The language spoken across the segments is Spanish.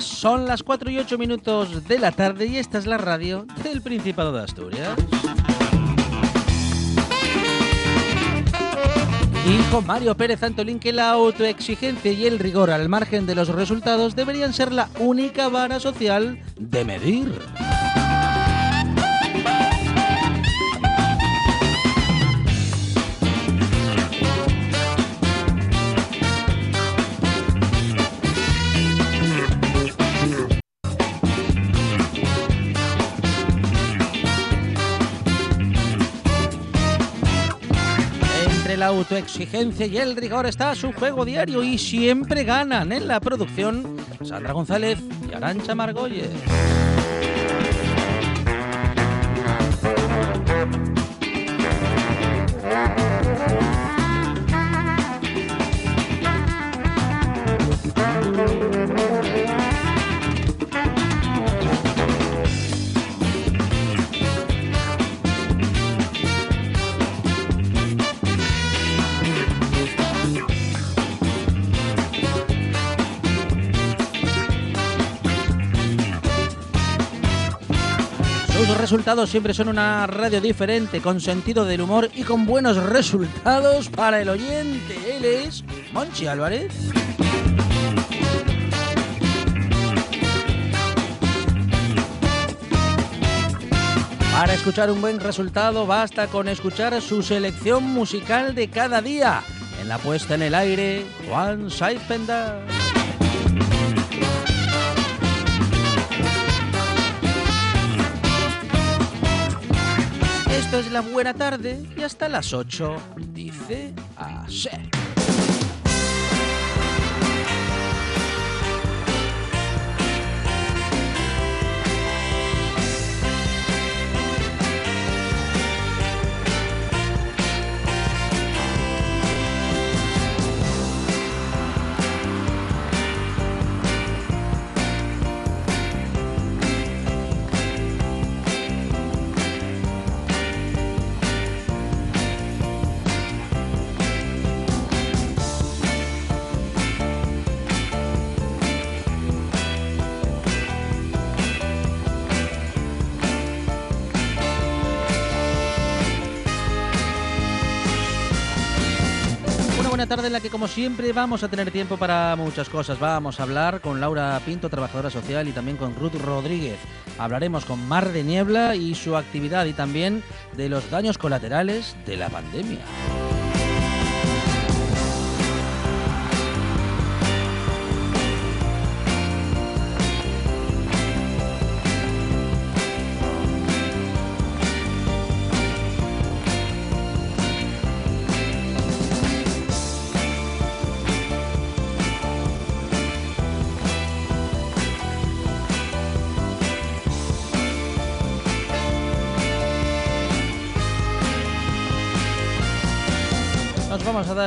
Son las 4 y 8 minutos de la tarde y esta es la radio del Principado de Asturias. Dijo Mario Pérez Antolín que la autoexigencia y el rigor al margen de los resultados deberían ser la única vara social de medir. Autoexigencia y el rigor está su juego diario y siempre ganan en la producción Sandra González y Arancha Margolles. Resultados siempre son una radio diferente, con sentido del humor y con buenos resultados para el oyente. Él es Monchi Álvarez. Para escuchar un buen resultado basta con escuchar su selección musical de cada día. En la puesta en el aire, Juan Saipenda. Esto es la buena tarde y hasta las 8 dice así. Tarde en la que, como siempre, vamos a tener tiempo para muchas cosas. Vamos a hablar con Laura Pinto, trabajadora social, y también con Ruth Rodríguez. Hablaremos con Mar de Niebla y su actividad y también de los daños colaterales de la pandemia.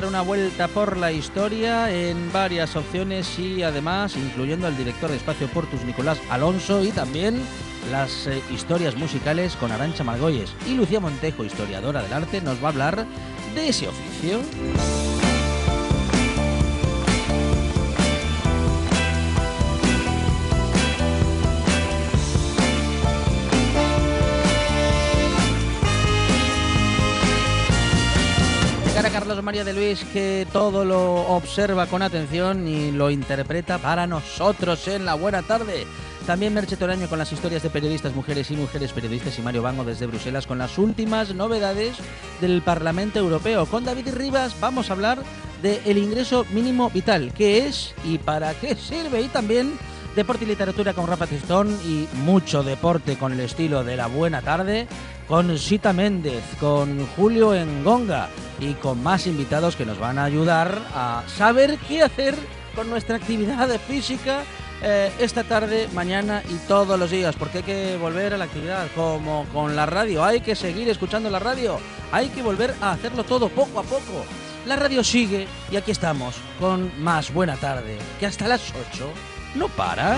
Una vuelta por la historia en varias opciones y además incluyendo al director de Espacio Portus Nicolás Alonso y también las eh, historias musicales con Arancha Margolles. Y Lucía Montejo, historiadora del arte, nos va a hablar de ese oficio. María de Luis, que todo lo observa con atención y lo interpreta para nosotros en la buena tarde. También Merche Toraño con las historias de periodistas, mujeres y mujeres periodistas y Mario Bango desde Bruselas con las últimas novedades del Parlamento Europeo. Con David Rivas vamos a hablar del ingreso mínimo vital, qué es y para qué sirve. Y también deporte y literatura con Rafa Tistón y mucho deporte con el estilo de la buena tarde, con Sita Méndez, con Julio Engonga y con más invitados que nos van a ayudar a saber qué hacer con nuestra actividad física eh, esta tarde, mañana y todos los días, porque hay que volver a la actividad como con la radio, hay que seguir escuchando la radio, hay que volver a hacerlo todo poco a poco. La radio sigue y aquí estamos con más buena tarde, que hasta las 8 no para.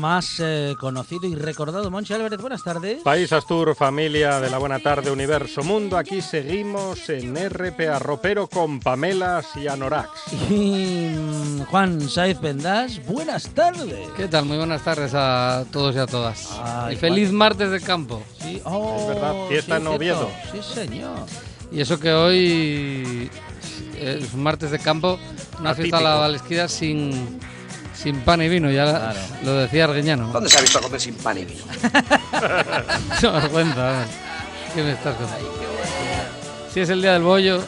Más eh, conocido y recordado. Monchi Álvarez, buenas tardes. País Astur, familia de la Buena Tarde, Universo Mundo. Aquí seguimos en RPA Ropero con Pamelas y Anorax. Y mm, Juan Saiz Pendas, buenas tardes. ¿Qué tal? Muy buenas tardes a todos y a todas. Ay, y feliz Juan. martes de campo. Sí, oh, Es verdad, fiesta sí, en. Oviedo. Sí, señor. Y eso que hoy es un martes de campo, una fiesta a la Atípico. Valesquida sin, sin pan y vino, ya Claro. lo decía Arguiñano. ¿Dónde se ha visto comer sin pan y vino? Qué vergüenza. ¿Qué me estás contando? Si es el día del bollo,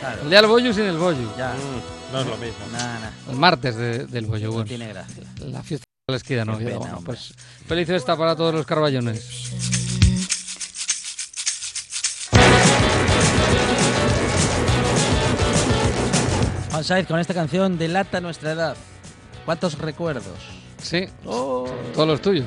Claro. el día del bollo sin el bollo. Ya, Mm, no es lo mismo. nada, nada. El martes de- del bollo, No bueno. tiene gracia. La fiesta de la Valesquida, no. Pena, bueno, pues feliz fiesta para todos los carballones. Juan Saiz, con esta canción delata nuestra edad. ¿Cuántos recuerdos? Sí, Oh. todos los tuyos.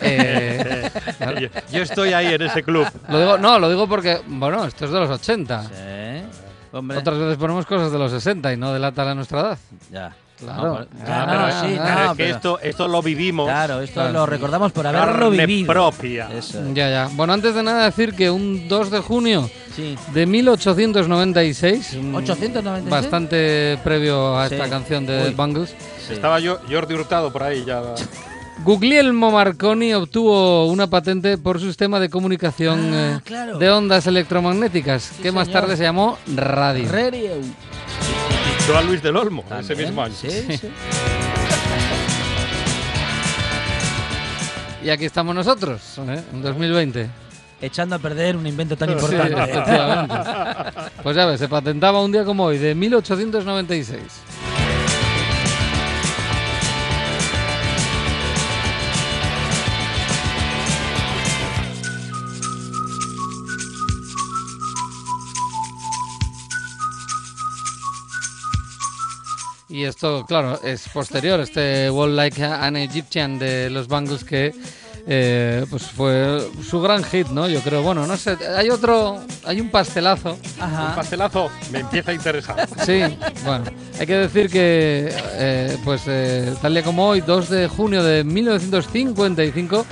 Eh, Yo, yo estoy ahí en ese club. Lo digo, no, lo digo porque, bueno, esto es de los 80. Sí. Hombre. Otras veces ponemos cosas de los 60 y no delata la nuestra edad. Ya. Claro. No, pero- no, sí, pero es que pero- esto, esto lo vivimos. Claro, esto Claro. lo recordamos por haberlo vivido. propia. Eso. Ya, ya. Bueno, antes de nada decir que un 2 de junio Sí. de 1896, un- 896. bastante previo a Sí. esta canción de Uy. The Bangles, Sí. Estaba yo, Jordi Hurtado por ahí ya. Guglielmo Marconi obtuvo una patente por su sistema de comunicación Ah, eh, claro. de ondas electromagnéticas, que más tarde se llamó radio. Radio. Yo a Luis del Olmo, ese mismo año. Sí, sí. Y aquí estamos nosotros, ¿eh? en 2020. Echando a perder un invento tan importante. Pues ya ves, se patentaba un día como hoy, de 1896. Y esto, claro, es posterior, este Wall Like an Egyptian de los Bangles que eh, pues fue su gran hit, ¿no? Yo creo, bueno, no sé, hay otro, hay un pastelazo. Un pastelazo me empieza a interesar. Sí, bueno, hay que decir que, eh, pues eh, tal día como hoy, 2 de junio de 1955,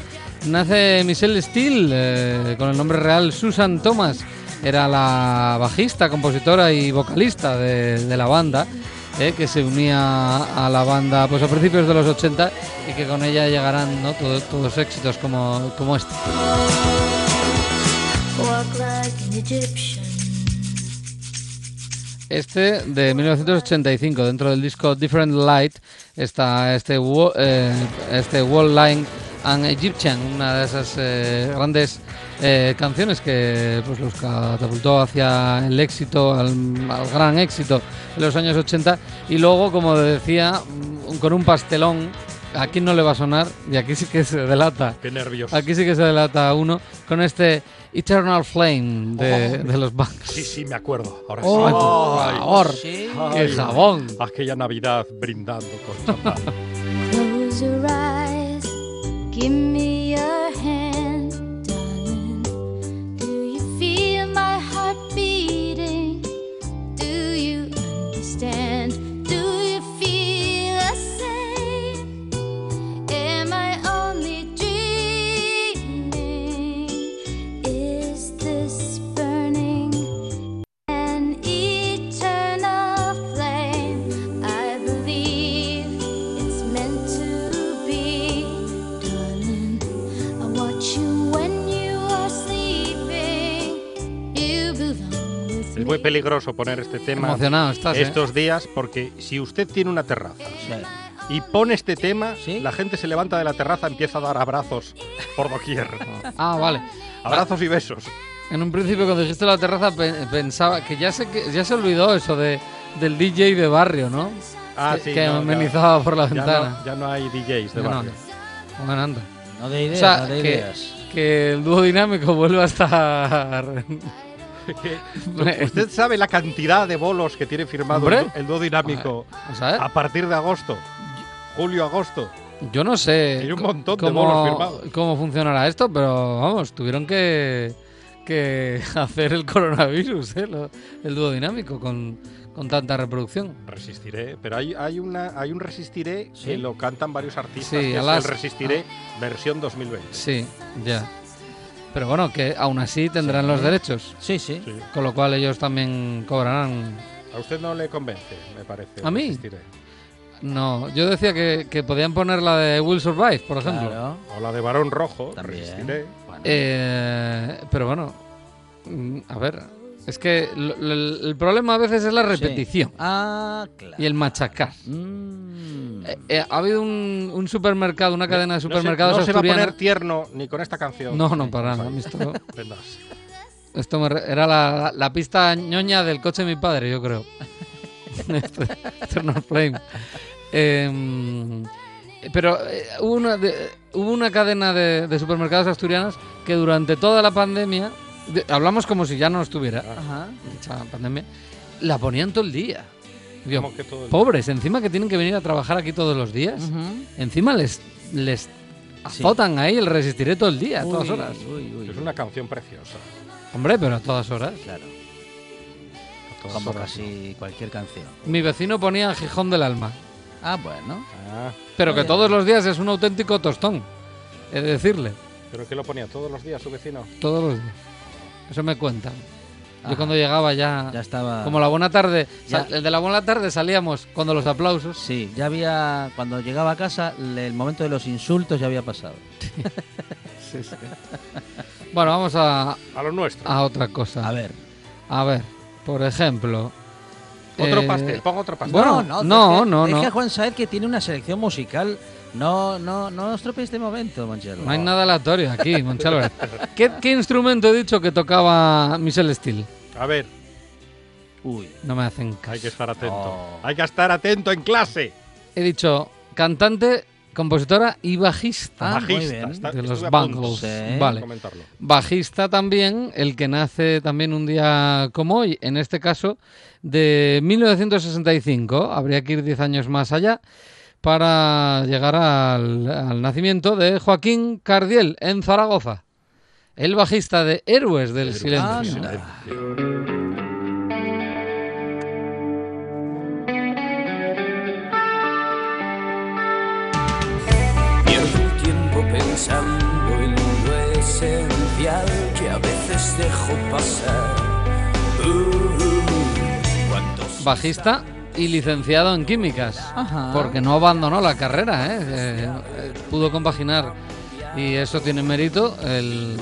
nace Michelle Steele, eh, con el nombre real Susan Thomas. Era la bajista, compositora y vocalista de, de la banda, eh, que se unía a la banda pues a principios de los 80 y que con ella llegarán ¿no? todos, todos éxitos como, como este. Este de 1985, dentro del disco Different Light, está este, eh, este Wall Line and Egyptian, una de esas eh, grandes eh, canciones que pues, los catapultó hacia el éxito, al, al gran éxito de los años 80. Y luego, como decía, mm, con un pastelón, ¿a quién no le va a sonar? Y aquí sí que se delata. Qué nervioso. Aquí sí que se delata uno con este Eternal Flame de, de los Banks. Sí, sí, me acuerdo. Ahora Oh, sí. por Ay, favor. Sí. ¡Qué jabón! Aquella Navidad brindando con champán. Give me Es muy peligroso poner este tema Emocionado estás, ¿eh? estos días porque si usted tiene una terraza Sí. y pone este tema, ¿Sí? la gente se levanta de la terraza, empieza a dar abrazos por doquier. Ah, vale. Abrazos y besos. En un principio cuando dijiste la terraza pe- pensaba que ya se, ya se olvidó eso de, del DJ de barrio, ¿no? Ah, que sí, que no, ya- amenizaba por la Ya ventana. no, ya no hay DJs de Ya no. barrio. Bueno, anda. No de ideas, O sea, no de ideas. que el dúo dinámico vuelve a estar... ¿Usted sabe la cantidad de bolos que tiene firmado Hombre. el, dú- el dúo dinámico a partir de agosto? Julio-agosto. Yo no sé un de cómo, bolos firmados. cómo funcionará esto, pero vamos, tuvieron que, que hacer el coronavirus, ¿eh? Lo- el dúo dinámico, con, con tanta reproducción. Resistiré, pero hay, hay, una, hay un Resistiré ¿Sí? que lo cantan varios artistas, Sí, que es el Resistiré versión 2020. Sí, ya. Pero bueno, que aún así tendrán los derechos, Sí, sí. Sí. con lo cual ellos también cobrarán. A usted no le convence, me parece. ¿A mí? Resistiré. No, yo decía que, que podían poner la de Will Survive, por ejemplo. Claro. O la de Barón Rojo, También. Resistiré. Bueno. Eh, pero bueno, mm, a ver, es que lo- lo- el problema a veces es la Sí. repetición Ah, claro. y el machacar. Mm. Eh, eh, ha habido un, un supermercado, una cadena de No se- supermercados no se, va a poner tierno ni con esta canción. No, no, para nada. Esto, esto me re- era la, la pista ñoña del coche de mi padre, yo creo. Este, Eternal Flame. Em, pero eh, hubo, una de- hubo una cadena de, de supermercados asturianos que durante toda la pandemia, de- hablamos como si ya no estuviera, Ajá. dicha pandemia, la ponían todo el día. Digo, Como que todo el- pobres, encima que tienen que venir a trabajar aquí todos los días, Ujú. encima les, les Sí. azotan ahí el resistiré todo el día, a todas Uy, horas. uy, uy, Es una canción preciosa. Hombre, pero a todas horas. Claro. A todas Como horas. casi cualquier canción. Mi vecino ponía Gijón del Alma, Ah, bueno. Ah, pero que Oye. todos los días es un auténtico tostón. De decirle, pero que lo ponía todos los días su vecino. todos los días. Eso me cuentan. Yo Ajá. cuando llegaba ya, Ya estaba. como la buena tarde, Ya. sal- el de la buena tarde salíamos cuando los aplausos. Sí, ya había. Cuando llegaba a casa, el momento de los insultos ya había pasado. Bueno, vamos a, A lo nuestro. a otra cosa. A ver. A ver, por ejemplo. otro eh, pastel, ponga otro pastel. Bueno, no, no, no, deje no. a Juan Saez que tiene una selección musical. No, no, no os tropeéis este momento, Monchelo. No hay nada aleatorio aquí, Álvarez. ¿Qué, qué instrumento he dicho que tocaba Michelle Steele? A ver, Uy. No me hacen caso. hay que estar atento. Oh. Hay que estar atento en clase. He dicho cantante compositora y bajista Ah, muy Bajista. bien. está- de los Bangles. Sí. Vale. Bajista también, el que nace también un día como hoy, en este caso de 1965. Habría que ir 10 años más allá para llegar al, al nacimiento de Joaquín Cardiel en Zaragoza. El bajista de Héroes del Silencio. Anda. Pierdo el tiempo pensando en lo esencial que a veces dejo pasar. Uh, ¿cuántos Bajista y licenciado en químicas. Ajá. Porque no abandonó la carrera, ¿eh? Eh, eh, pudo compaginar. Y eso tiene mérito. El,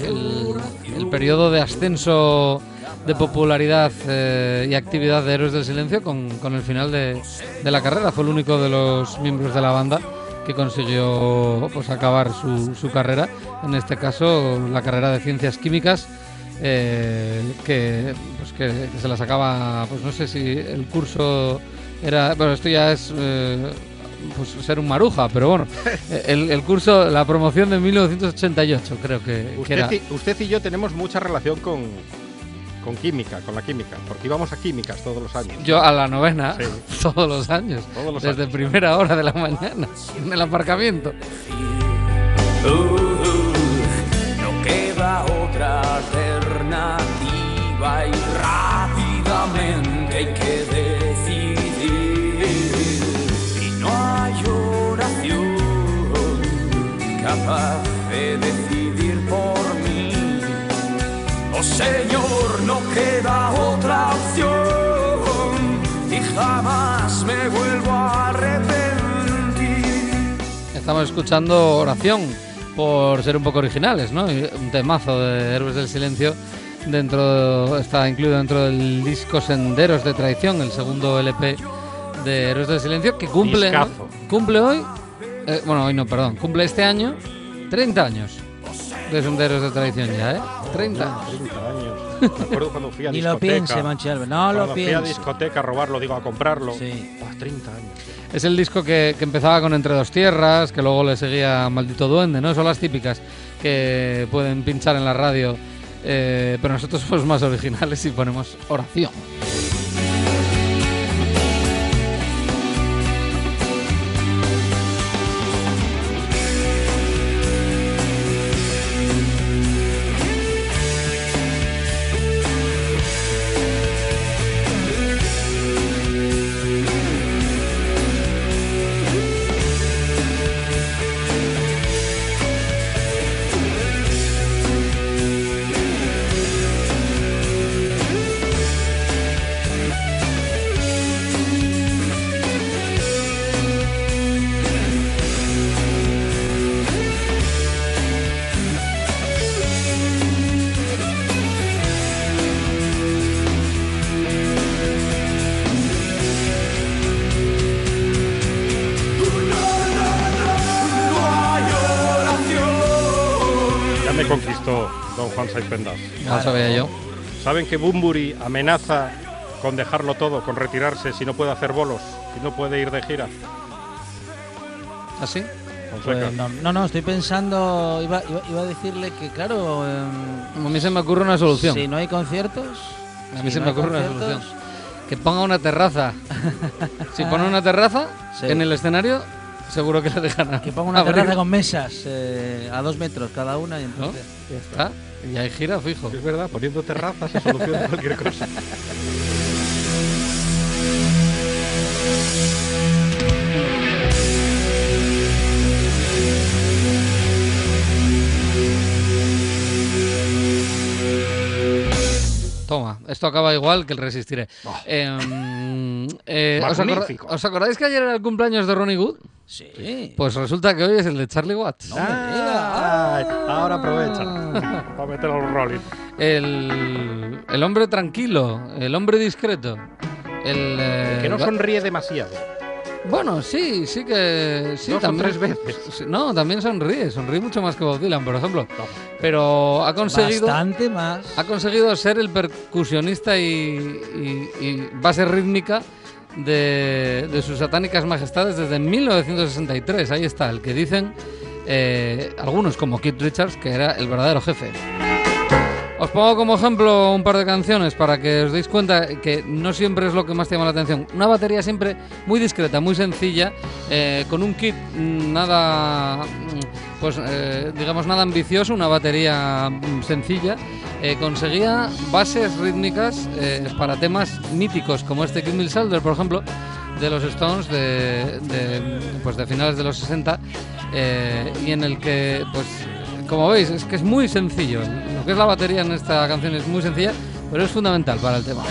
el- el periodo de ascenso de popularidad eh, y actividad de Héroes del Silencio con, con el final de, de la carrera. Fue el único de los miembros de la banda que consiguió pues, acabar su, su carrera. En este caso, la carrera de Ciencias Químicas. que, que, que se la sacaba, pues no sé si el curso era, bueno, esto ya es eh, pues ser un maruja, pero bueno, el, el curso, la promoción de 1988 creo que, que era. Usted, y, usted y yo tenemos mucha relación con, con química, con la química, porque íbamos a químicas todos los años. Yo a la novena, Sí. todos los años, Todos los desde años. primera hora de la mañana, en el aparcamiento. Uh, no queda otra alternativa y rápidamente hay que decidir. Y no hay oración capaz de decidir por mí. Oh Señor, no queda otra opción y jamás me vuelvo a arrepentir. Estamos escuchando Oración, por ser un poco originales, ¿no? Un temazo de Héroes del Silencio dentro está incluido dentro del disco Senderos de Traición, el segundo LP de Héroes del Silencio que cumple ¿no? Cumple hoy, eh, bueno hoy no, perdón, cumple este año 30 años de Senderos de Traición ya, ¿eh? 30. 30 años. Me acuerdo cuando fui a Ni discoteca. lo piense, Manchi Albert, no lo cuando fui a piense. discoteca a robarlo, digo, a comprarlo. Sí. Buah, 30 años. Es el disco que, que empezaba con Entre dos tierras, que luego le seguía Maldito Duende, ¿no? Son las típicas que pueden pinchar en la radio, eh, pero nosotros somos más originales y ponemos oración. Me conquistó don Juan Saipendas. Lo sabía yo. ¿Saben que Bumburi amenaza con dejarlo todo, con retirarse si no puede hacer bolos, si no puede ir de gira? ¿Así? Fonseca. Pues no, no, no, estoy pensando, iba, iba, iba a decirle que claro, em, A mí se me ocurre una solución. si no hay conciertos, A mí si se no me ocurre una solución. Que ponga una terraza. si pone una terraza Sí. en el escenario, seguro que le dejan Que ponga una abrir. terraza con mesas eh, a dos metros cada una y ¿No? entonces... Ya está. Y hay gira fijo. Es verdad, poniendo terrazas se soluciona cualquier cosa. Toma, esto acaba igual que el Resistiré. Em, eh, ¿os, acordáis que ayer era el cumpleaños de Ronnie Wood? Sí. Pues resulta que hoy es el de Charlie Watts. Ay, ahora aprovecha para meter los Rolling. El, el hombre tranquilo, el hombre discreto. El, eh, Que no sonríe demasiado. Bueno, sí, sí que. Sí, Dos o también, tres veces. No, también sonríe, sonríe mucho más que Bob Dylan, por ejemplo. Pero ha conseguido. Bastante más. Ha conseguido ser el percusionista y, y- y base rítmica de, de sus satánicas majestades desde 1963. Ahí está, el que dicen eh, algunos como Keith Richards que era el verdadero jefe. Os pongo como ejemplo un par de canciones para que os deis cuenta que no siempre es lo que más llama la atención. Una batería siempre muy discreta, muy sencilla, eh, con un kit mm, nada, mm, pues eh, digamos nada ambicioso, una batería mm, sencilla. eh, conseguía bases rítmicas para temas míticos como este Kid Me Shoulder, por ejemplo, de los Stones de, de, pues de finales de los 60 eh, y en el que pues como veis, es que es muy sencillo. Lo que es la batería en esta canción es muy sencilla, pero es fundamental para el tema.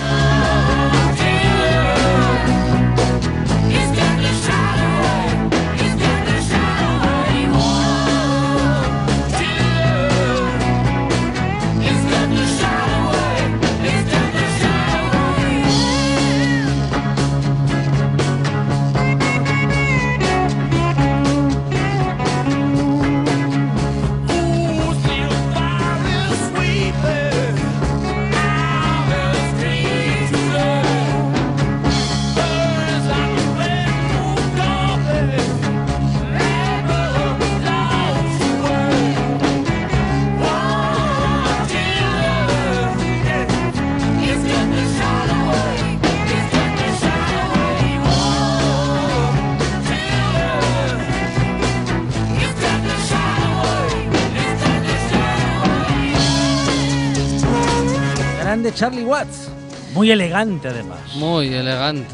Grande Charlie Watts. Muy elegante además. Muy elegante.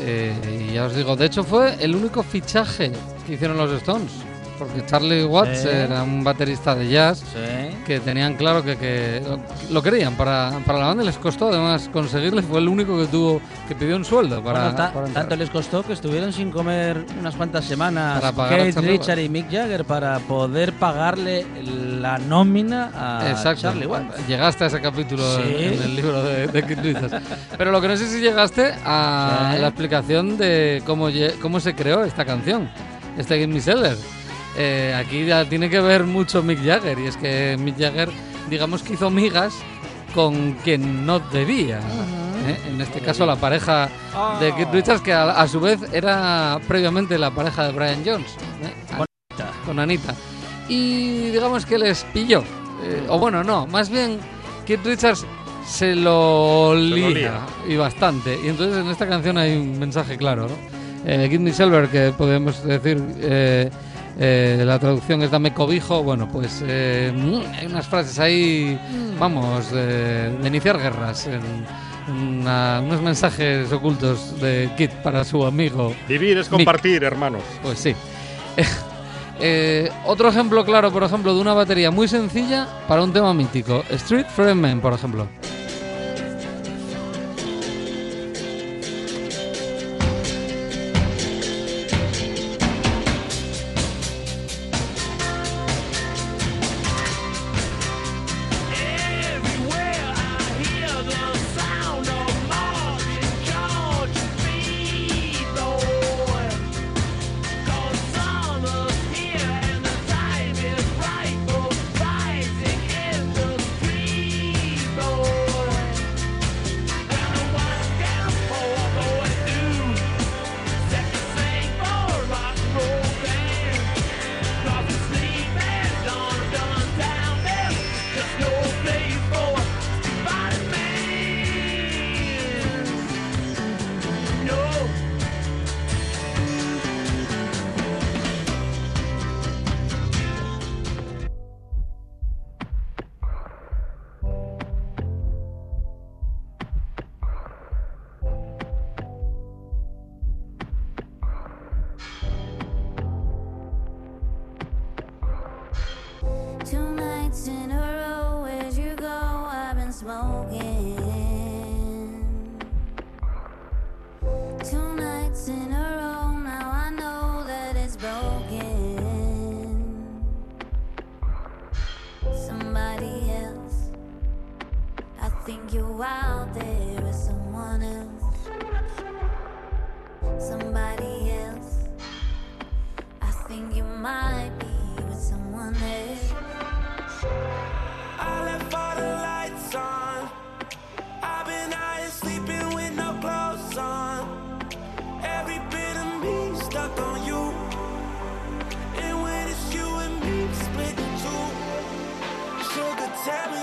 eh, y ya os digo, de hecho fue el único fichaje que hicieron los Stones. Porque Charlie Watts Sí. era un baterista de jazz Sí. que tenían claro que, que lo, querían para, para la banda y les costó además conseguirles. Fue el único que tuvo que pidió un sueldo para, Bueno, ta- para entrar. tanto les costó que estuvieron sin comer unas cuantas semanas Charlie Richard y Mick Jagger para poder pagarle la nómina a Exacto. Charlie Watts. Llegaste a ese capítulo Sí. en, en el libro de, de Richards. Pero lo que no sé si llegaste a la explicación de cómo, cómo se creó esta canción, este Give Me Seller. Eh, aquí ya tiene que ver mucho Mick Jagger, y es que Mick Jagger, digamos que hizo migas con quien no debía. ¿eh? En este caso, la pareja de Keith Richards, que a, a su vez era previamente la pareja de Brian Jones. ¿eh? Con con Anita. Y digamos que les pilló. O bueno, no, más bien Keith Richards se lo lía, lía. y bastante. Y entonces en esta canción hay un mensaje claro, ¿no? Eh, Kidney Silver, que podemos decir, eh, eh, la traducción es dame cobijo, bueno, pues eh, mm, hay unas frases ahí, vamos, de, de iniciar guerras, en, una- unos mensajes ocultos de Kid para su amigo Vivir es Mick. compartir, hermanos. pues sí. Eh, otro ejemplo claro, por ejemplo, de una batería muy sencilla para un tema mítico. Street Friend Man, por ejemplo. think you're out there with someone else, somebody else. I think you might be with someone else. I left all the lights on. I've been out here sleeping with no clothes on. Every bit of me stuck on you. And when it's you and me split the two, sugar tell me.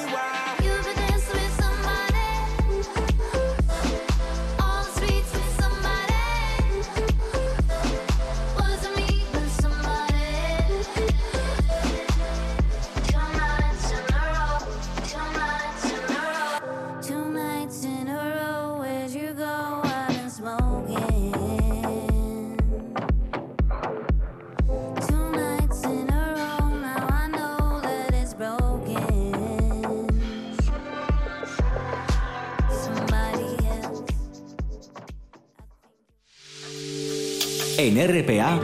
En RPA,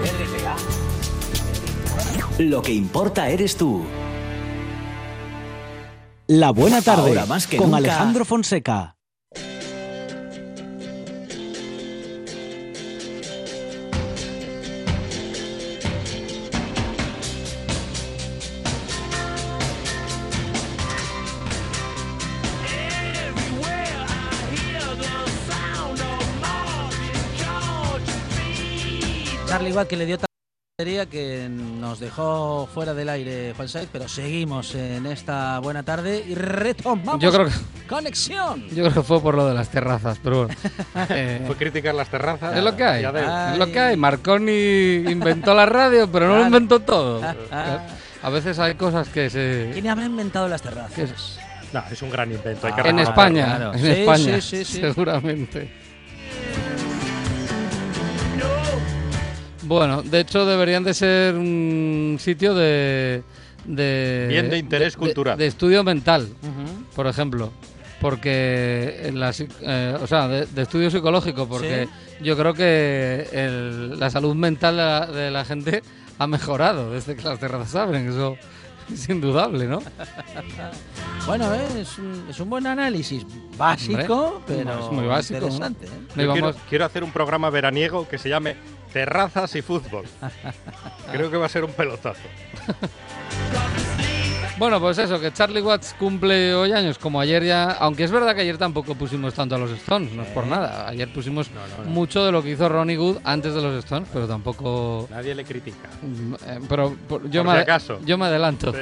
lo que importa eres tú. La buena tarde más que con nunca. Alejandro Fonseca. Charlie Watt que le dio tanta batería que nos dejó fuera del aire Juan Saiz, pero seguimos en esta buena tarde y retomamos Yo creo que, conexión. yo creo que fue por lo de las terrazas, pero bueno. Eh, Fue criticar las terrazas. es lo que hay. Es lo que hay. Marconi inventó la radio, pero no lo inventó todo. A veces hay cosas que se. ¿Quién habrá inventado las terrazas? No, es un gran invento. Hay que Ah, en. España, claro. en Sí, España, sí, sí, sí. seguramente. Bueno, de hecho deberían de ser un sitio de, de Bien de interés cultural. de estudio mental, por ejemplo, porque en la psic- eh, o sea, de, de estudio psicológico, porque yo creo que el- la salud mental de la, de la gente ha mejorado desde que las terrazas abren, eso es indudable, ¿no? Bueno, eh, es, un, es un buen análisis básico, Hombre, pero es muy básico, interesante. ¿eh? Yo quiero hacer un programa veraniego que se llame Terrazas y Fútbol. Creo que va a ser un pelotazo. Bueno, pues eso, que Charlie Watts cumple hoy años, como ayer ya, aunque es verdad que ayer tampoco pusimos tanto a los Stones, no es por nada. Ayer pusimos mucho de lo que hizo Ronnie Wood antes de los Stones, pero tampoco... Nadie le critica. eh, Pero por- yo, Por me, si acaso. yo me adelanto. Sí.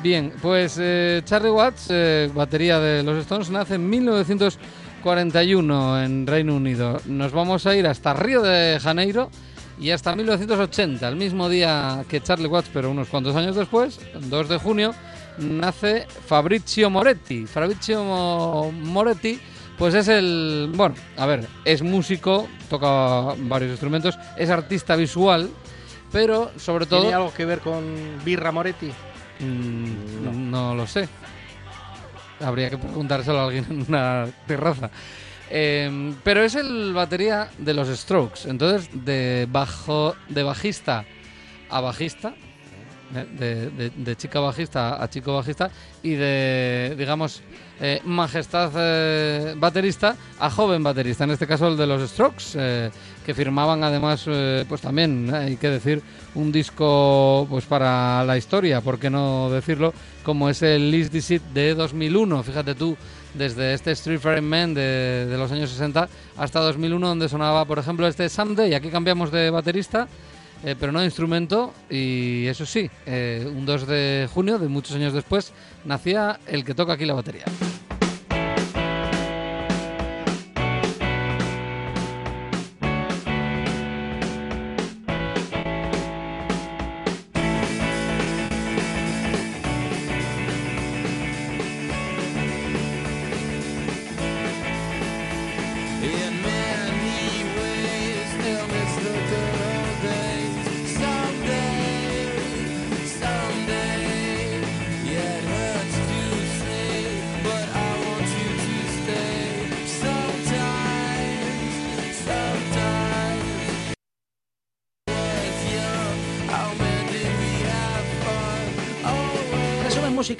Bien, pues eh, Charlie Watts, eh, batería de los Stones, nace en 1941 en Reino Unido. Nos vamos a ir hasta Río de Janeiro y hasta 1980, el mismo día que Charlie Watts, pero unos cuantos años después, el 2 de junio, nace Fabrizio Moretti. Fabrizio Mo- Moretti, pues es el, bueno, a ver, es músico, toca varios instrumentos, es artista visual, pero sobre todo... ¿Tiene algo que ver con Birra Moretti? Mm, no. lo sé. Habría que preguntárselo a alguien en una terraza. Eh, pero es el batería de los Strokes. Entonces, de bajo, de bajista a bajista, de, de- chica bajista a chico bajista y de, digamos, eh, majestad eh, baterista a joven baterista. En este caso, el de los Strokes, eh, que firmaban además, pues también, hay que decir, un disco pues para la historia, ¿por qué no decirlo? Como es el List Deceit de 2001. Fíjate tú, desde este Street Fighting Man de, de los años 60 hasta 2001, donde sonaba, por ejemplo, este Someday. Aquí cambiamos de baterista. Eh, pero no de instrumento, y eso sí, eh, un 2 de junio, de muchos años después, nacía el que toca aquí la batería.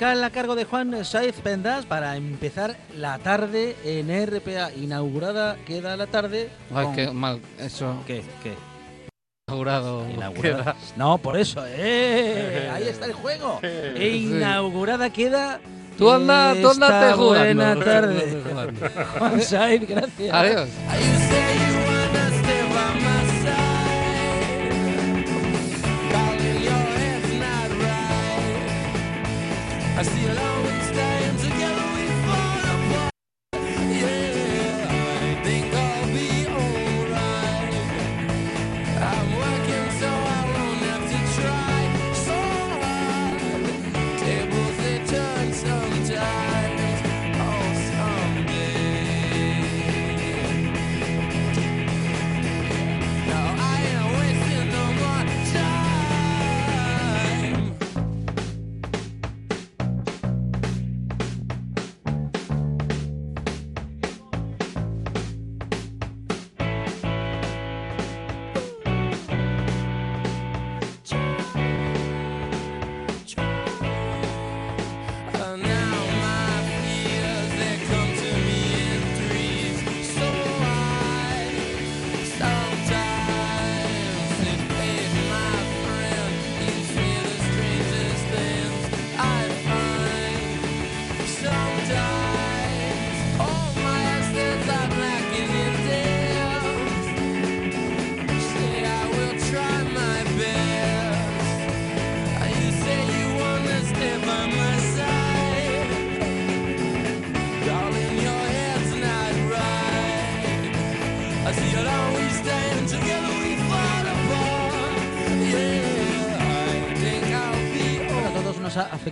Musical a cargo de Juan Saiz Pendas para empezar la tarde en RPA. Inaugurada queda la tarde. Ay, con- qué mal, eso, ¿Qué? ¿Qué? inaugurado. Inaugurada. No, por eso, ¡eh! Ahí está el juego. E inaugurada queda. Tú anda, tú andate jugando. Buena tarde. Juan Saiz, gracias. Adiós.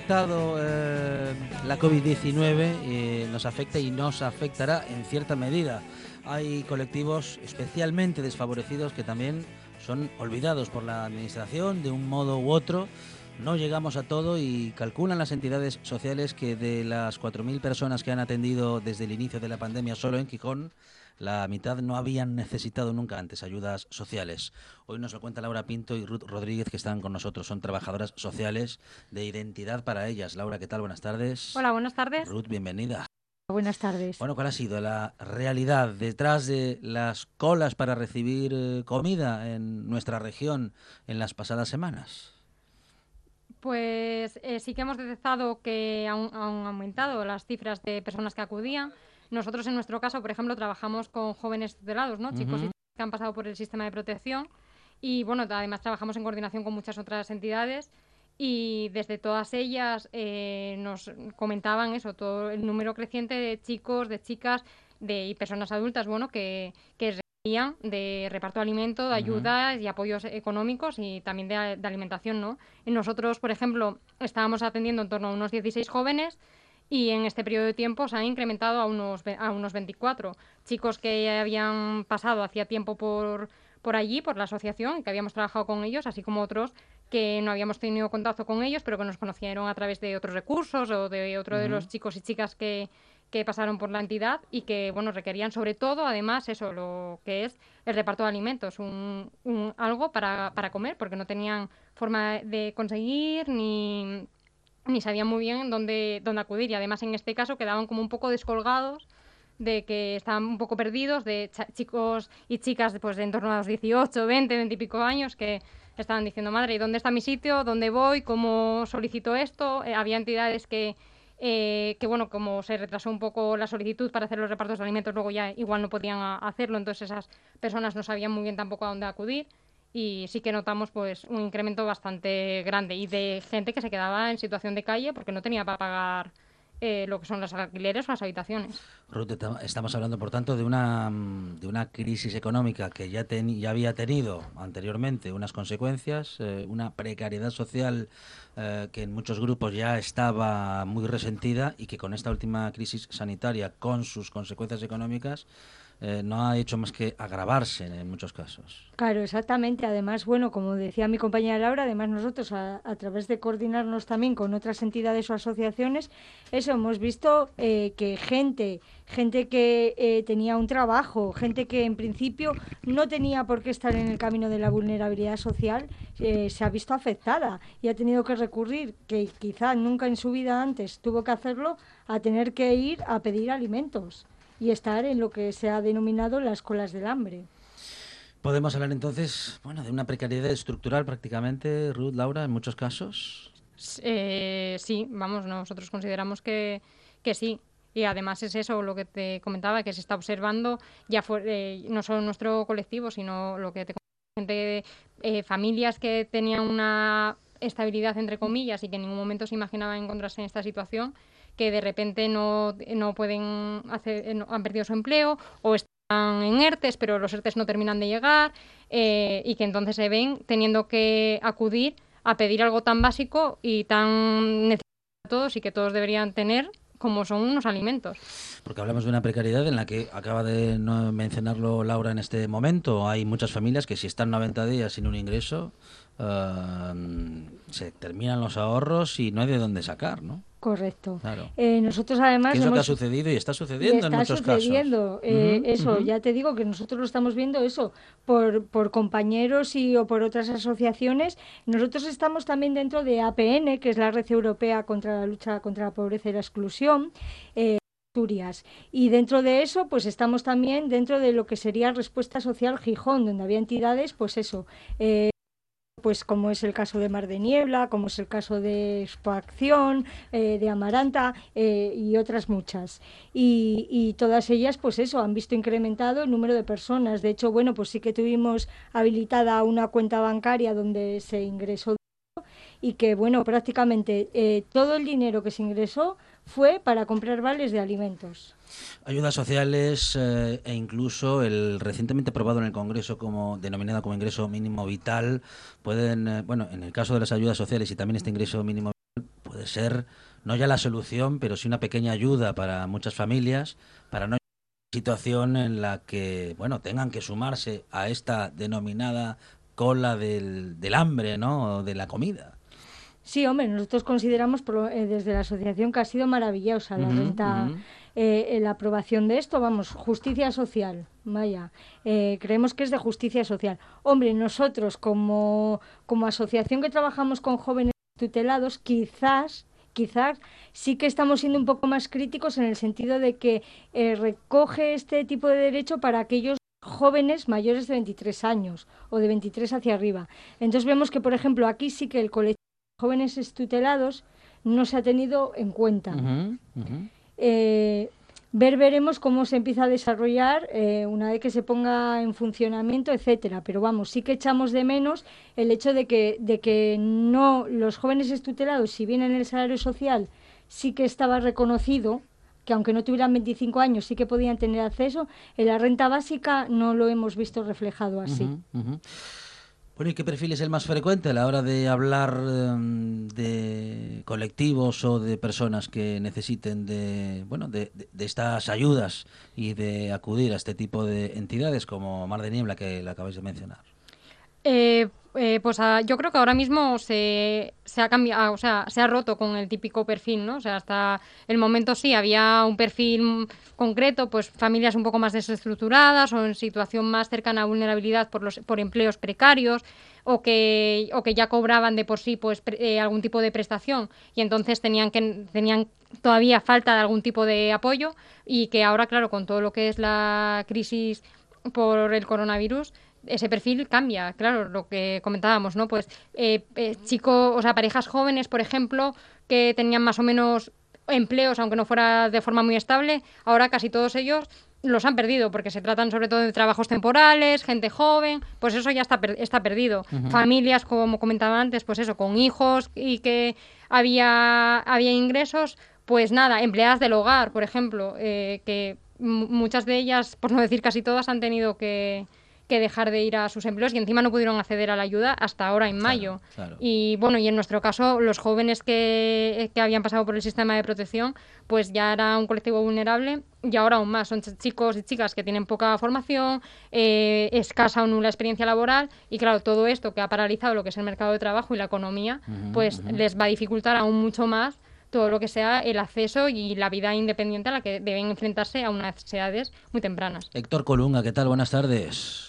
Afectado eh, la COVID-19, eh, nos afecta y nos afectará en cierta medida. Hay colectivos especialmente desfavorecidos que también son olvidados por la Administración de un modo u otro. No llegamos a todo y calculan las entidades sociales que de las 4.000 personas que han atendido desde el inicio de la pandemia solo en Gijón, la mitad no habían necesitado nunca antes ayudas sociales. Hoy nos lo cuenta Laura Pinto y Ruth Rodríguez que están con nosotros. Son trabajadoras sociales de identidad para ellas. Laura, ¿qué tal? Buenas tardes. Hola, buenas tardes. Ruth, bienvenida. Buenas tardes. Bueno, ¿cuál ha sido la realidad detrás de las colas para recibir eh, comida en nuestra región en las pasadas semanas? Pues eh, sí que hemos detectado que han, han aumentado las cifras de personas que acudían. Nosotros, en nuestro caso, por ejemplo, trabajamos con jóvenes tutelados, ¿no? Chicos y Ujú. chicas que han pasado por el sistema de protección. Y bueno, además trabajamos en coordinación con muchas otras entidades. Y desde todas ellas eh, nos comentaban eso, todo el número creciente de chicos, de chicas de, y personas adultas, bueno, que, que requerían de reparto de alimento, de ayudas y apoyos económicos y también de, de alimentación, ¿no? Y nosotros, por ejemplo, estábamos atendiendo en torno a unos 16 jóvenes y en este periodo de tiempo se han incrementado a unos, a unos 24 chicos que habían pasado hacía tiempo por, por allí, por la asociación, que habíamos trabajado con ellos, así como otros que no habíamos tenido contacto con ellos, pero que nos conocieron a través de otros recursos o de otro de los chicos y chicas que, que pasaron por la entidad y que bueno requerían sobre todo además eso lo que es el reparto de alimentos un, un- algo para, para comer porque no tenían forma de conseguir ni ni sabían muy bien dónde, dónde acudir y además en este caso quedaban como un poco descolgados de que estaban un poco perdidos de chicos y chicas pues, de en torno a los 18, 20, 20 y pico años que estaban diciendo, madre, ¿y dónde está mi sitio? ¿Dónde voy? ¿Cómo solicito esto? Eh, había entidades que, eh, que, bueno, como se retrasó un poco la solicitud para hacer los repartos de alimentos, luego ya igual no podían hacerlo, entonces esas personas no sabían muy bien tampoco a dónde acudir y sí que notamos pues un incremento bastante grande y de gente que se quedaba en situación de calle porque no tenía para pagar eh, lo que son los alquileres o las habitaciones. Ruth, estamos hablando, por tanto, de una, de una crisis económica que ya, teni- ya había tenido anteriormente unas consecuencias, eh, una precariedad social eh, que en muchos grupos ya estaba muy resentida y que con esta última crisis sanitaria, con sus consecuencias económicas, eh, no ha hecho más que agravarse en, muchos casos. Claro, exactamente. Además, bueno, como decía mi compañera Laura, además nosotros a, a través de coordinarnos también con otras entidades o asociaciones, eso hemos visto eh, que gente, gente que eh, tenía un trabajo, gente que en principio no tenía por qué estar en el camino de la vulnerabilidad social, eh, se ha visto afectada y ha tenido que recurrir, que quizá nunca en su vida antes tuvo que hacerlo, a tener que ir a pedir alimentos y estar en lo que se ha denominado las colas del hambre. Podemos hablar entonces, bueno, de una precariedad estructural prácticamente, Ruth, Laura, en muchos casos. Eh, sí, vamos, nosotros consideramos que, que sí. Y además es eso lo que te comentaba, que se está observando ya fue, eh, no solo en nuestro colectivo, sino lo que te comentaba, gente eh, familias que tenían una estabilidad entre comillas y que en ningún momento se imaginaban encontrarse en esta situación, que de repente no, no pueden hacer, eh, no- han perdido su empleo o están en ERTES, pero los ERTES no terminan de llegar eh, y que entonces se ven teniendo que acudir a pedir algo tan básico y tan necesario a todos y que todos deberían tener como son unos alimentos. Porque hablamos de una precariedad en la que acaba de no mencionarlo Laura en este momento. Hay muchas familias que si están 90 días sin un ingreso, eh, se terminan los ahorros y no hay de dónde sacar, ¿no? Correcto. Claro. Eh, nosotros además ¿Qué es lo que ha hemos- sucedido y está y sucediendo en está muchos sucediendo, casos? eh, Ujú, eso, ya te digo que nosotros lo estamos viendo eso por, por compañeros y o por otras asociaciones. Nosotros estamos también dentro de APN, que es la Red Europea contra la lucha contra la pobreza y la exclusión. eh. Y dentro de eso, pues estamos también dentro de lo que sería Respuesta Social Gijón, donde había entidades, pues eso, eh, pues como es el caso de Mar de Niebla, como es el caso de Expoacción, eh, de Amaranta eh, y otras muchas. Y, todas ellas, pues eso, han visto incrementado el número de personas. De hecho, bueno, pues sí que tuvimos habilitada una cuenta bancaria donde se ingresó y que, bueno, prácticamente eh, todo el dinero que se ingresó fue para comprar vales de alimentos. Ayudas sociales eh, e incluso el recientemente aprobado en el Congreso como denominado como ingreso mínimo vital pueden, eh, bueno, en el caso de las ayudas sociales y también este ingreso mínimo vital puede ser no ya la solución, pero sí una pequeña ayuda para muchas familias, para no situación en la que, bueno, tengan que sumarse a esta denominada cola del, del hambre, ¿no? De la comida. Sí, hombre, nosotros consideramos eh, desde la asociación que ha sido maravillosa la eh, la aprobación de esto, vamos, justicia social, vaya, eh, creemos que es de justicia social. Hombre, nosotros como, como asociación que trabajamos con jóvenes tutelados, quizás, quizás sí que estamos siendo un poco más críticos en el sentido de que eh, recoge este tipo de derecho para aquellos jóvenes mayores de 23 años o de 23 hacia arriba. Entonces vemos que, por ejemplo, aquí sí que el colectivo jóvenes tutelados no se ha tenido en cuenta. Eh, ver veremos cómo se empieza a desarrollar eh, una vez que se ponga en funcionamiento, etcétera. Pero vamos, sí que echamos de menos el hecho de que, de que no los jóvenes tutelados, si bien en el salario social sí que estaba reconocido, que aunque no tuvieran 25 años sí que podían tener acceso, en la renta básica no lo hemos visto reflejado así. Ujú. Bueno, ¿y qué perfil es el más frecuente a la hora de hablar em, de colectivos o de personas que necesiten de, bueno, de, estas ayudas y de acudir a este tipo de entidades como Mar de Niebla que le acabáis de mencionar? Eh, eh, pues ah, yo creo que ahora mismo se, se ha cambiado, o sea, se ha roto con el típico perfil, ¿no? O sea, hasta el momento sí había un perfil concreto, pues familias un poco más desestructuradas o en situación más cercana a vulnerabilidad por los por empleos precarios o que o que ya cobraban de por sí pues pre- eh, algún tipo de prestación y entonces tenían que tenían todavía falta de algún tipo de apoyo y que ahora claro con todo lo que es la crisis por el coronavirus ese perfil cambia, claro, lo que comentábamos, ¿no? Pues eh, eh, chicos, o sea, parejas jóvenes, por ejemplo, que tenían más o menos empleos, aunque no fuera de forma muy estable, ahora casi todos ellos los han perdido porque se tratan sobre todo de trabajos temporales, gente joven, pues eso ya está, per- está perdido. Familias, como comentaba antes, pues eso, con hijos y que había, había ingresos, pues nada, empleadas del hogar, por ejemplo, eh, que mu- muchas de ellas, por no decir casi todas, han tenido que, que dejar de ir a sus empleos y encima no pudieron acceder a la ayuda hasta ahora en mayo. claro. Y bueno, y en nuestro caso, los jóvenes que, que habían pasado por el sistema de protección, pues ya era un colectivo vulnerable y ahora aún más. Son ch- chicos y chicas que tienen poca formación, eh, escasa o nula experiencia laboral y claro, todo esto que ha paralizado lo que es el mercado de trabajo y la economía, pues les va a dificultar aún mucho más todo lo que sea el acceso y la vida independiente a la que deben enfrentarse a unas edades muy tempranas. Héctor Colunga, ¿qué tal? Buenas tardes.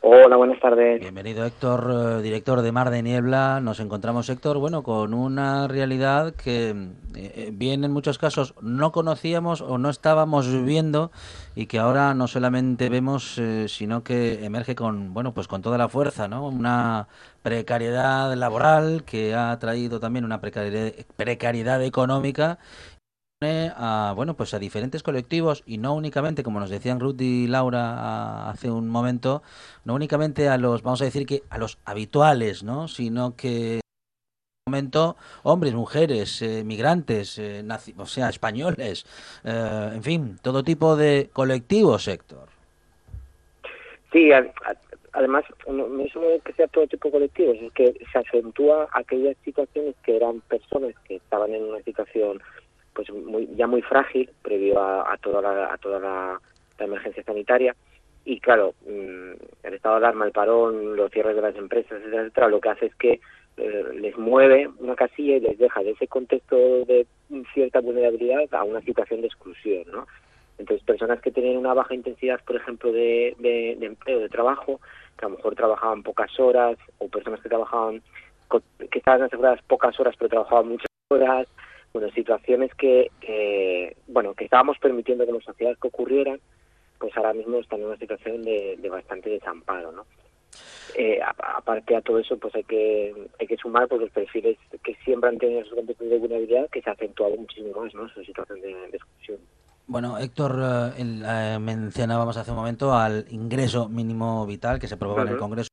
Hola, buenas tardes. Bienvenido Héctor, eh, director de Mar de Niebla. Nos encontramos, Héctor, bueno, con una realidad que eh, eh, bien en muchos casos no conocíamos o no estábamos viviendo y que ahora no solamente vemos, sino que emerge con, bueno, pues con toda la fuerza, ¿no? Una precariedad laboral que ha traído también una precariedad, precariedad económica a bueno pues a diferentes colectivos y no únicamente como nos decían Ruth y Laura hace un momento no únicamente a los vamos a decir que a los habituales no sino que un momento hombres mujeres eh, migrantes eh, o sea españoles eh, en fin todo tipo de colectivos Héctor. Sí, además, no no es que sea todo tipo de colectivos, es que se acentúa aquellas situaciones que eran personas que estaban en una situación pues muy, ya muy frágil previo a, toda la, a toda la, emergencia sanitaria. Y claro mm, el estado de alarma el parón los cierres de las empresas etcétera, etcétera, lo que hace es que eh, les mueve una casilla y les deja de ese contexto de cierta vulnerabilidad a una situación de exclusión no entonces, personas que tenían una baja intensidad, por ejemplo, de, de, empleo, de trabajo, que a lo mejor trabajaban pocas horas, o personas que trabajaban, que estaban aseguradas pocas horas, pero trabajaban muchas horas, bueno, situaciones que, que, bueno, que estábamos permitiendo como sociedad que ocurrieran, pues ahora mismo están en una situación de, de bastante desamparo, ¿no? Eh, aparte a todo eso, pues hay que hay que sumar pues, los perfiles que siempre han tenido esos contextos de vulnerabilidad que se ha acentuado muchísimo más, ¿no? Su situación de, de exclusión. Bueno, Héctor, eh, el- eh, mencionábamos hace un momento al ingreso mínimo vital que se aprobó en el. Congreso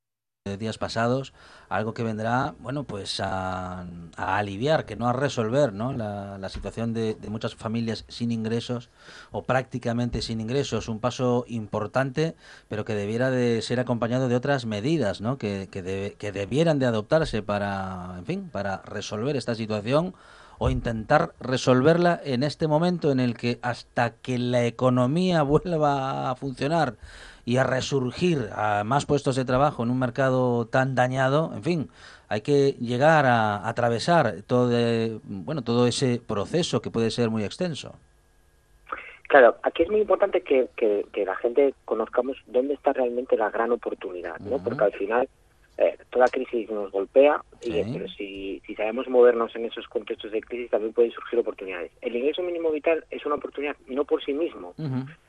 días pasados, algo que vendrá, bueno, pues a, a aliviar, que no a resolver, ¿no? La, la situación de, de muchas familias sin ingresos o prácticamente sin ingresos, un paso importante, pero que debiera de ser acompañado de otras medidas, ¿no? Que, que, debe- que debieran de adoptarse para, en fin, para resolver esta situación o intentar resolverla en este momento en el que hasta que la economía vuelva a funcionar y a resurgir a más puestos de trabajo en un mercado tan dañado, en fin, hay que llegar a, atravesar todo, de- bueno, todo ese proceso que puede ser muy extenso. Claro, aquí es muy importante que, que, que la gente conozcamos dónde está realmente la gran oportunidad, ¿no? Porque al final eh, toda crisis nos golpea, y, pero si, si sabemos movernos en esos contextos de crisis también pueden surgir oportunidades. El ingreso mínimo vital es una oportunidad no por sí mismo,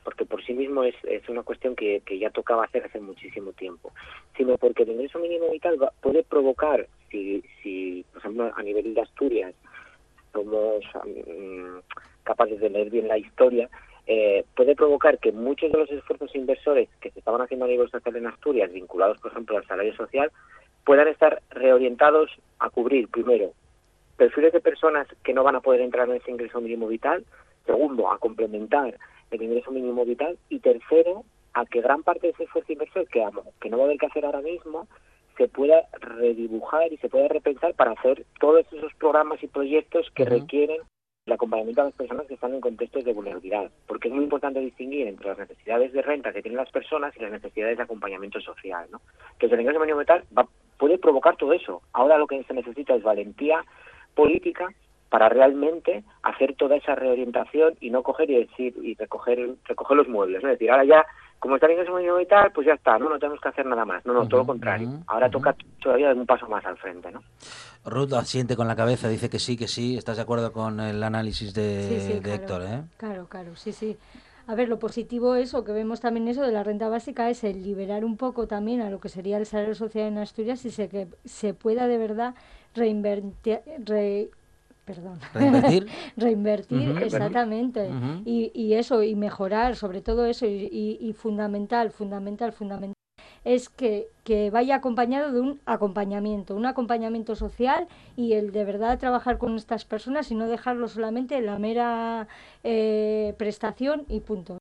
porque por sí mismo es, es una cuestión que, que ya tocaba hacer hace muchísimo tiempo, sino porque el ingreso mínimo vital va- puede provocar, si, si, por ejemplo, a nivel de Asturias somos mm, capaces de leer bien la historia, eh, puede provocar que muchos de los esfuerzos inversores que se estaban haciendo a nivel social en Asturias, vinculados, por ejemplo, al salario social, puedan estar reorientados a cubrir, primero, perfiles de personas que no van a poder entrar en ese ingreso mínimo vital, segundo, a complementar el ingreso mínimo vital y tercero, a que gran parte de ese esfuerzo inversor que, amo- que no va a haber que hacer ahora mismo se pueda redibujar y se pueda repensar para hacer todos esos programas y proyectos que requieren el acompañamiento a las personas que están en contextos de vulnerabilidad, porque es muy importante distinguir entre las necesidades de renta que tienen las personas y las necesidades de acompañamiento social, ¿no? Que el ingreso mínimo vital va- puede provocar todo eso. Ahora lo que se necesita es valentía política para realmente hacer toda esa reorientación y no coger y decir y recoger recoger los muebles, ¿no? Es decir, ahora ya como está el ingreso mínimo vital, pues ya está, no, no tenemos que hacer nada más. No, no, todo lo contrario. Ahora toca todavía un paso más al frente, ¿no? Ruth asiente con la cabeza, dice que sí, que sí. ¿Estás de acuerdo con el análisis de, Sí, sí, de claro. Héctor? ¿eh? Claro, claro, sí, sí. A ver, lo positivo es, o que vemos también eso de la renta básica, es el liberar un poco también a lo que sería el salario social en Asturias y se, que se pueda de verdad reinvertir, re- perdón, ¿Reinvertir? reinvertir, exactamente. Y, y eso, y mejorar, sobre todo eso, y, y- y fundamental, fundamental, fundamental, es que, que vaya acompañado de un acompañamiento, un acompañamiento social y el de verdad trabajar con estas personas y no dejarlo solamente en la mera eh, prestación y punto.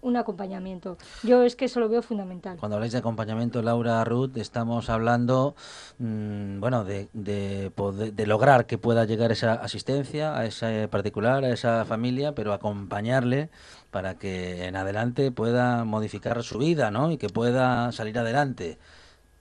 Un acompañamiento. Yo es que eso lo veo fundamental. Cuando habláis de acompañamiento, Laura Ruth, estamos hablando, mm, bueno, de, de, poder- de lograr que pueda llegar esa asistencia a ese particular, a esa familia, pero acompañarle para que en adelante pueda modificar su vida, ¿no? Y que pueda salir adelante.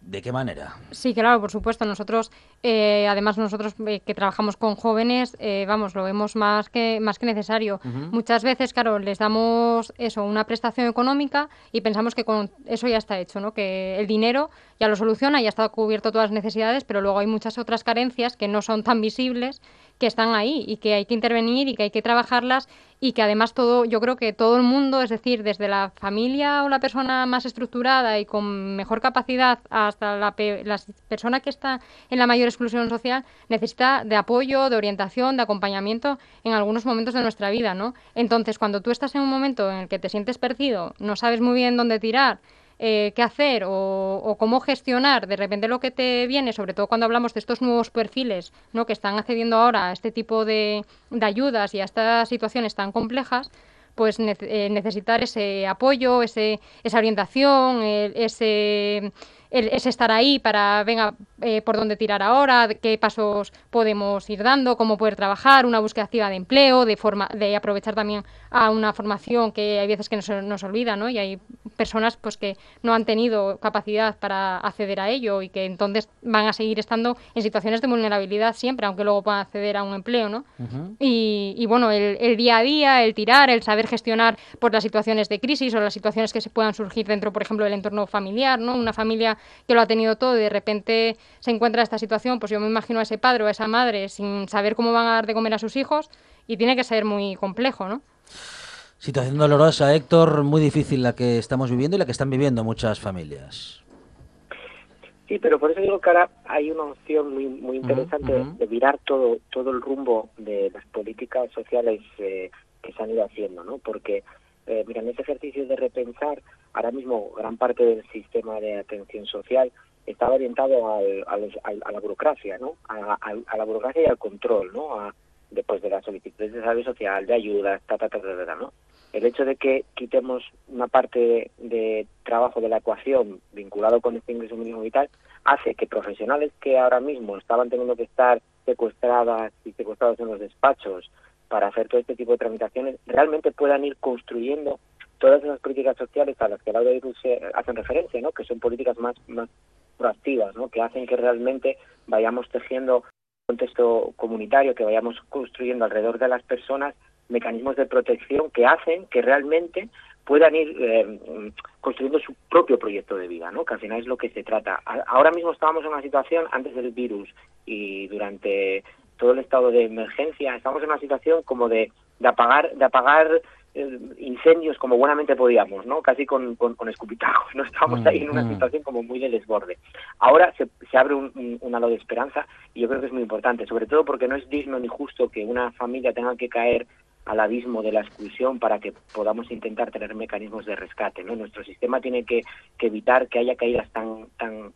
¿De qué manera? Sí, claro, por supuesto. Nosotros, eh, además nosotros eh, que trabajamos con jóvenes, eh, vamos, lo vemos más que más que necesario. Muchas veces, claro, les damos eso, una prestación económica y pensamos que con eso ya está hecho, ¿no? Que el dinero ya lo soluciona, ya está cubierto todas las necesidades, pero luego hay muchas otras carencias que no son tan visibles que están ahí y que hay que intervenir y que hay que trabajarlas y que además todo, yo creo que todo el mundo, es decir, desde la familia o la persona más estructurada y con mejor capacidad hasta la, pe- la persona que está en la mayor exclusión social, necesita de apoyo, de orientación, de acompañamiento en algunos momentos de nuestra vida, ¿no? Entonces, cuando tú estás en un momento en el que te sientes perdido, no sabes muy bien dónde tirar, eh, qué hacer o, cómo gestionar de repente lo que te viene, sobre todo cuando hablamos de estos nuevos perfiles ¿no? que están accediendo ahora a este tipo de, de ayudas y a estas situaciones tan complejas, pues nece- eh, necesitar ese apoyo, ese, esa orientación, el- ese, ese estar ahí para, venga, eh, por dónde tirar ahora, qué pasos podemos ir dando, cómo poder trabajar, una búsqueda activa de empleo, de, forma, de aprovechar también a una formación que hay veces que nos, nos olvida, ¿no? Y hay personas pues que no han tenido capacidad para acceder a ello y que entonces van a seguir estando en situaciones de vulnerabilidad siempre, aunque luego puedan acceder a un empleo, ¿no? Y, y, bueno, el, el día a día, el tirar, el saber gestionar por las situaciones de crisis o las situaciones que se puedan surgir dentro, por ejemplo, del entorno familiar, ¿no? Una familia que lo ha tenido todo y de repente se encuentra en esta situación, pues yo me imagino a ese padre o a esa madre sin saber cómo van a dar de comer a sus hijos y tiene que ser muy complejo, ¿no? Situación dolorosa, Héctor, muy difícil la que estamos viviendo y la que están viviendo muchas familias. Sí, pero por eso digo que ahora hay una opción muy muy interesante de virar todo todo el rumbo de las políticas sociales eh, que se han ido haciendo, ¿no? Porque, eh, mira, en ese ejercicio de repensar, ahora mismo gran parte del sistema de atención social estaba orientado al, a, los- al- a la burocracia, ¿no? A, al- a la burocracia y al control, ¿no? A, después de las solicitudes de salud social, de ayudas, ta, ta, ta, ta, ta, ta, ¿no? el hecho de que quitemos una parte de trabajo de la ecuación vinculado con este ingreso mínimo vital hace que profesionales que ahora mismo estaban teniendo que estar secuestradas y secuestrados en los despachos para hacer todo este tipo de tramitaciones realmente puedan ir construyendo todas esas políticas sociales a las que Laura y se hacen referencia, ¿no? que son políticas más, más proactivas, ¿no? que hacen que realmente vayamos tejiendo contexto comunitario, que vayamos construyendo alrededor de las personas mecanismos de protección que hacen que realmente puedan ir eh, construyendo su propio proyecto de vida, ¿no? que al final es lo que se trata. Ahora mismo estábamos en una situación antes del virus y durante todo el estado de emergencia, estamos en una situación como de, de apagar, de apagar eh, incendios como buenamente podíamos, ¿no? Casi con, con, con escupitajos, ¿no? Estábamos ahí en una Mm. situación como muy de desborde. Ahora se, se abre un, un, un halo de esperanza y yo creo que es muy importante, sobre todo porque no es digno ni justo que una familia tenga que caer al abismo de la exclusión para que podamos intentar tener mecanismos de rescate, ¿no? Nuestro sistema tiene que, que evitar que haya caídas tan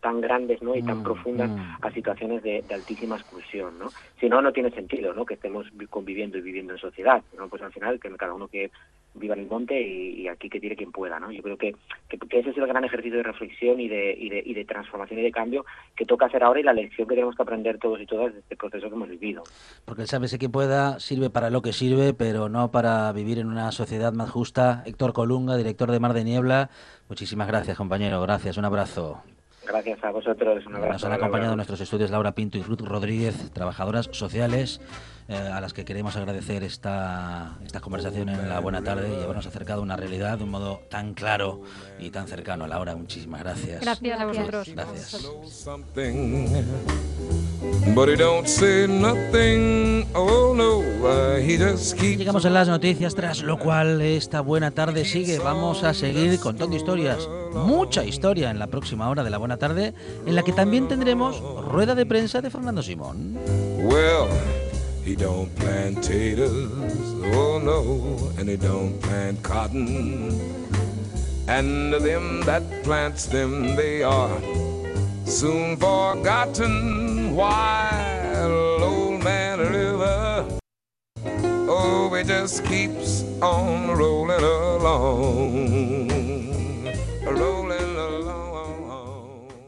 tan grandes, ¿no? y tan Mm, profundas mm. a situaciones de, de altísima exclusión, ¿no? Si no, no tiene sentido, ¿no? Que estemos vi- conviviendo y viviendo en sociedad, ¿no? Pues al final que cada uno que viva en el monte y, y aquí que tire quien pueda, ¿no? Yo creo que, que, que ese es el gran ejercicio de reflexión y de, y, de, y de transformación y de cambio que toca hacer ahora y la lección que tenemos que aprender todos y todas de este proceso que hemos vivido. Porque el sálvese quien pueda sirve para lo que sirve, pero no para vivir en una sociedad más justa. Héctor Colunga, director de Mar de Niebla, muchísimas gracias, compañero. Gracias, un abrazo. Gracias a vosotros, un abrazo. Nos han acompañado en nuestros estudios Laura Pinto y Ruth Rodríguez, trabajadoras sociales, eh, a las que queremos agradecer esta, esta conversación en la buena tarde y habernos acercado a una realidad de un modo tan claro y tan cercano. Laura, muchísimas gracias. Gracias a vosotros. Gracias. But he don't say nothing. Oh no, uh, he just keeps. Llegamos a las noticias, tras lo cual esta buena tarde sigue. Vamos a seguir contando historias, mucha historia en la próxima hora de la buena tarde, en la que también tendremos rueda de prensa de Fernando Simón. Well, he don't plant taters, oh no, and he don't plant cotton. And them that plants them, they are soon forgotten. While old man River, oh, it just keeps on rolling along, rolling.